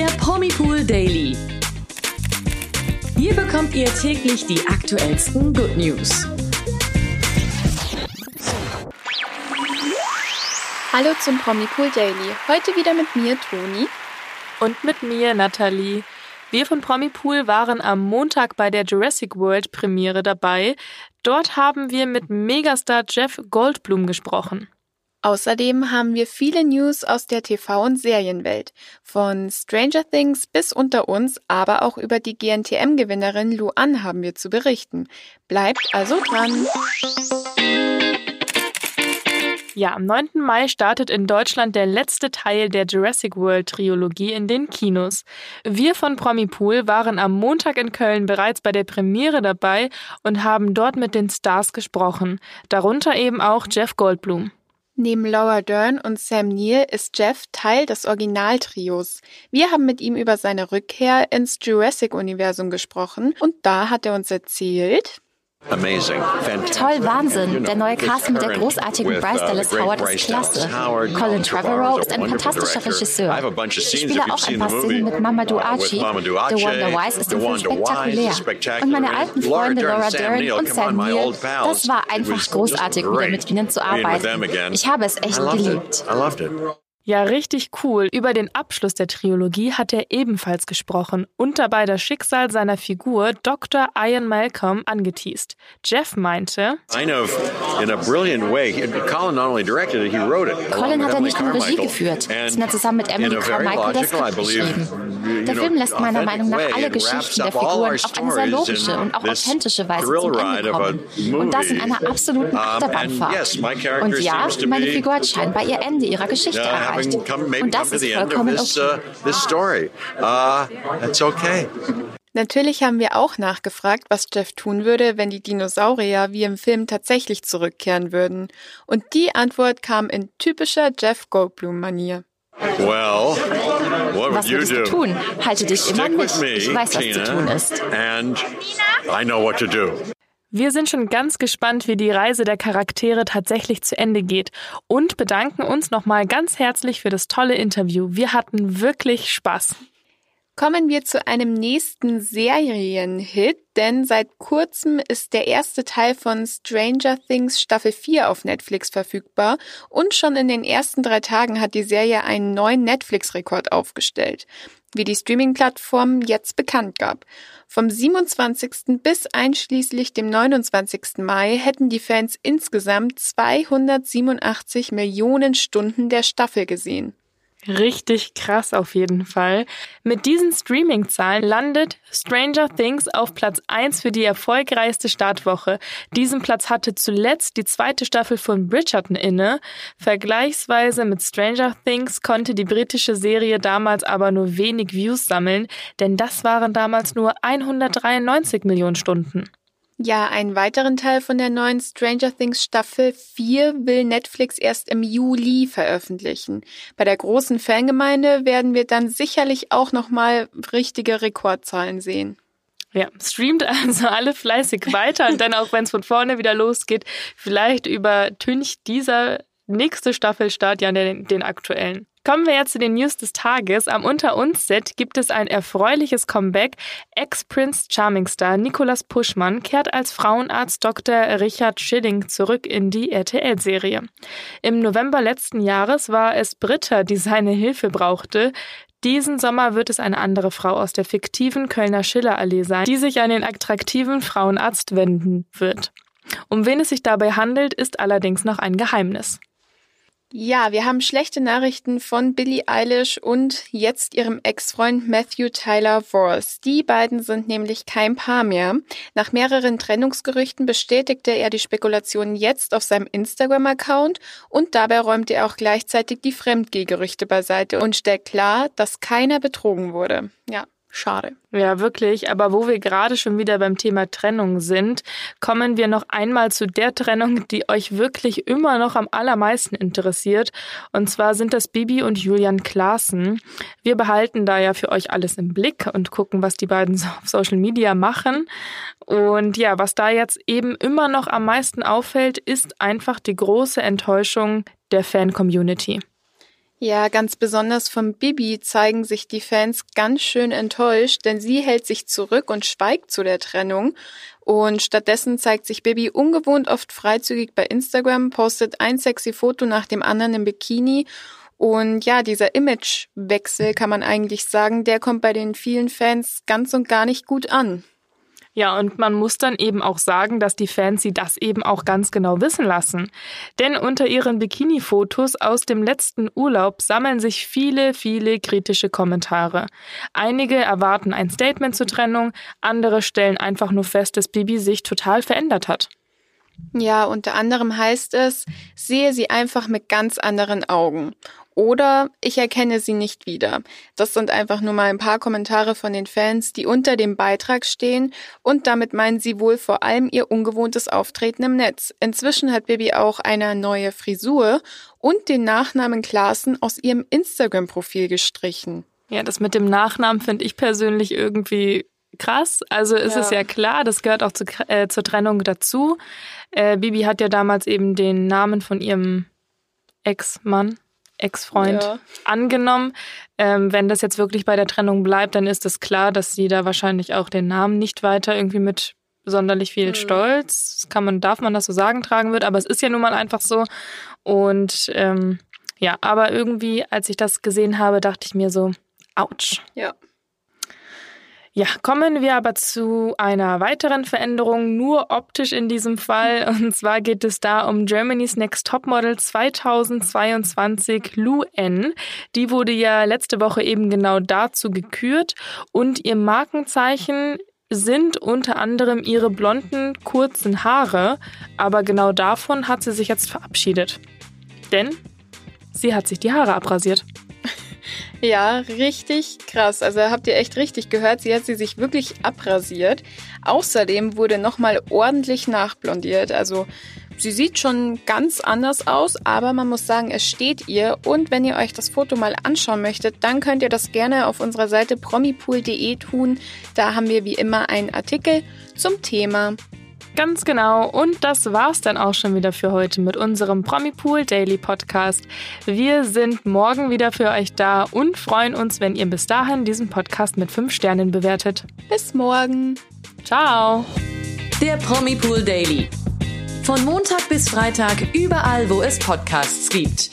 der Promipool Daily. Hier bekommt ihr täglich die aktuellsten Good News. Hallo zum Promipool Daily. Heute wieder mit mir, Toni. Und mit mir, Nathalie. Wir von Promipool waren am Montag bei der Jurassic World Premiere dabei. Dort haben wir mit Megastar Jeff Goldblum gesprochen. Außerdem haben wir viele News aus der TV- und Serienwelt. Von Stranger Things bis unter uns, aber auch über die GNTM-Gewinnerin Luan haben wir zu berichten. Bleibt also dran! Ja, am 9. Mai startet in Deutschland der letzte Teil der Jurassic World Trilogie in den Kinos. Wir von Promipool waren am Montag in Köln bereits bei der Premiere dabei und haben dort mit den Stars gesprochen, darunter eben auch Jeff Goldblum. Neben Laura Dern und Sam Neill ist Jeff Teil des Originaltrios. Wir haben mit ihm über seine Rückkehr ins Jurassic-Universum gesprochen und da hat er uns erzählt, Toll, Wahnsinn. Der neue Cast mit der großartigen Bryce Dallas Howard ist klasse. Colin Trevorrow ist ein fantastischer Regisseur. Ich spiele auch ein paar Szenen mit Mamadou Achi. The Wonder Wise ist im Film spektakulär. Und meine alten Freunde Laura Dern und Sam Neill, das war einfach großartig, wieder mit ihnen zu arbeiten. Ich habe es echt geliebt. Ja, richtig cool. Über den Abschluss der Trilogie hat er ebenfalls gesprochen und dabei das Schicksal seiner Figur Dr. Ian Malcolm angeteased. Jeff meinte, Colin hat er nicht nur Regie geführt, sondern zusammen mit Emily Carmichael das Skript geschrieben. Der Film lässt meiner Meinung nach alle Geschichten der Figuren auf eine sehr logische und auch authentische Weise zum Ende kommen. Und das in einer absoluten Achterbahnfahrt. Und ja, meine Figur hat scheinbar ihr Ende ihrer Geschichte erreicht erreicht. Und das ist vollkommen okay. Uh, Natürlich haben wir auch nachgefragt, was Jeff tun würde, wenn die Dinosaurier wie im Film tatsächlich zurückkehren würden. Und die Antwort kam in typischer Jeff Goldblum-Manier. Well, was würdest du tun? Halte dich immer mich. Ich weiß, was zu tun ist. And I know what to do. Wir sind schon ganz gespannt, wie die Reise der Charaktere tatsächlich zu Ende geht und bedanken uns nochmal ganz herzlich für das tolle Interview. Wir hatten wirklich Spaß. Kommen wir zu einem nächsten Serienhit, denn seit kurzem ist der erste Teil von Stranger Things Staffel 4 auf Netflix verfügbar und schon in den ersten drei Tagen hat die Serie einen neuen Netflix-Rekord aufgestellt wie die Streaming-Plattform jetzt bekannt gab. Vom 27. bis einschließlich dem 29. Mai hätten die Fans insgesamt 287 Millionen Stunden der Staffel gesehen. Richtig krass auf jeden Fall. Mit diesen Streaming-Zahlen landet Stranger Things auf Platz 1 für die erfolgreichste Startwoche. Diesen Platz hatte zuletzt die zweite Staffel von Bridgerton inne. Vergleichsweise mit Stranger Things konnte die britische Serie damals aber nur wenig Views sammeln, denn das waren damals nur 193 Millionen Stunden. Ja, einen weiteren Teil von der neuen Stranger Things Staffel 4 will Netflix erst im Juli veröffentlichen. Bei der großen Fangemeinde werden wir dann sicherlich auch nochmal richtige Rekordzahlen sehen. Ja, streamt also alle fleißig weiter und dann auch wenn es von vorne wieder losgeht, vielleicht übertüncht dieser nächste Staffelstart ja den, den aktuellen. Kommen wir jetzt zu den News des Tages. Am Unter uns Set gibt es ein erfreuliches Comeback. Ex-Prince Charming Star Nicolas Puschmann kehrt als Frauenarzt Dr. Richard Schilling zurück in die RTL-Serie. Im November letzten Jahres war es Britta, die seine Hilfe brauchte. Diesen Sommer wird es eine andere Frau aus der fiktiven Kölner Schillerallee sein, die sich an den attraktiven Frauenarzt wenden wird. Um wen es sich dabei handelt, ist allerdings noch ein Geheimnis. Ja, wir haben schlechte Nachrichten von Billie Eilish und jetzt ihrem Ex-Freund Matthew Tyler Voss. Die beiden sind nämlich kein Paar mehr. Nach mehreren Trennungsgerüchten bestätigte er die Spekulationen jetzt auf seinem Instagram-Account und dabei räumte er auch gleichzeitig die Fremdgehgerüchte beiseite und stellt klar, dass keiner betrogen wurde. Ja, Schade. Ja, wirklich. Aber wo wir gerade schon wieder beim Thema Trennung sind, kommen wir noch einmal zu der Trennung, die euch wirklich immer noch am allermeisten interessiert. Und zwar sind das Bibi und Julian Klaassen. Wir behalten da ja für euch alles im Blick und gucken, was die beiden so auf Social Media machen. Und ja, was da jetzt eben immer noch am meisten auffällt, ist einfach die große Enttäuschung der Fan-Community. Ja, ganz besonders vom Bibi zeigen sich die Fans ganz schön enttäuscht, denn sie hält sich zurück und schweigt zu der Trennung. Und stattdessen zeigt sich Bibi ungewohnt oft freizügig bei Instagram, postet ein sexy Foto nach dem anderen im Bikini. Und ja, dieser Imagewechsel kann man eigentlich sagen, der kommt bei den vielen Fans ganz und gar nicht gut an. Ja, und man muss dann eben auch sagen, dass die Fans sie das eben auch ganz genau wissen lassen. Denn unter ihren Bikini-Fotos aus dem letzten Urlaub sammeln sich viele, viele kritische Kommentare. Einige erwarten ein Statement zur Trennung, andere stellen einfach nur fest, dass Bibi sich total verändert hat. Ja, unter anderem heißt es, sehe sie einfach mit ganz anderen Augen. Oder ich erkenne sie nicht wieder. Das sind einfach nur mal ein paar Kommentare von den Fans, die unter dem Beitrag stehen und damit meinen sie wohl vor allem ihr ungewohntes Auftreten im Netz. Inzwischen hat Bibi auch eine neue Frisur und den Nachnamen Klaassen aus ihrem Instagram-Profil gestrichen. Ja, das mit dem Nachnamen finde ich persönlich irgendwie krass. Also ist ja. es ja klar, das gehört auch zu, äh, zur Trennung dazu. Äh, Bibi hat ja damals eben den Namen von ihrem Ex-Mann Ex-Freund ja. angenommen. Ähm, wenn das jetzt wirklich bei der Trennung bleibt, dann ist es klar, dass sie da wahrscheinlich auch den Namen nicht weiter irgendwie mit sonderlich viel mhm. Stolz, kann man, darf man das so sagen, tragen wird, aber es ist ja nun mal einfach so. Und ähm, ja, aber irgendwie, als ich das gesehen habe, dachte ich mir so, ouch. Ja. Ja, kommen wir aber zu einer weiteren Veränderung, nur optisch in diesem Fall. Und zwar geht es da um Germany's Next Topmodel 2022, Lu N. Die wurde ja letzte Woche eben genau dazu gekürt. Und ihr Markenzeichen sind unter anderem ihre blonden, kurzen Haare. Aber genau davon hat sie sich jetzt verabschiedet. Denn sie hat sich die Haare abrasiert. Ja, richtig krass. Also habt ihr echt richtig gehört, sie hat sie sich wirklich abrasiert. Außerdem wurde nochmal ordentlich nachblondiert. Also sie sieht schon ganz anders aus, aber man muss sagen, es steht ihr. Und wenn ihr euch das Foto mal anschauen möchtet, dann könnt ihr das gerne auf unserer Seite promipool.de tun. Da haben wir wie immer einen Artikel zum Thema. Ganz genau. Und das war's dann auch schon wieder für heute mit unserem Promipool Daily Podcast. Wir sind morgen wieder für euch da und freuen uns, wenn ihr bis dahin diesen Podcast mit 5 Sternen bewertet. Bis morgen. Ciao. Der Promipool Daily. Von Montag bis Freitag überall, wo es Podcasts gibt.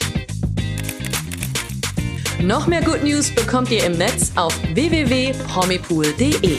Noch mehr Good News bekommt ihr im Netz auf www.promipool.de.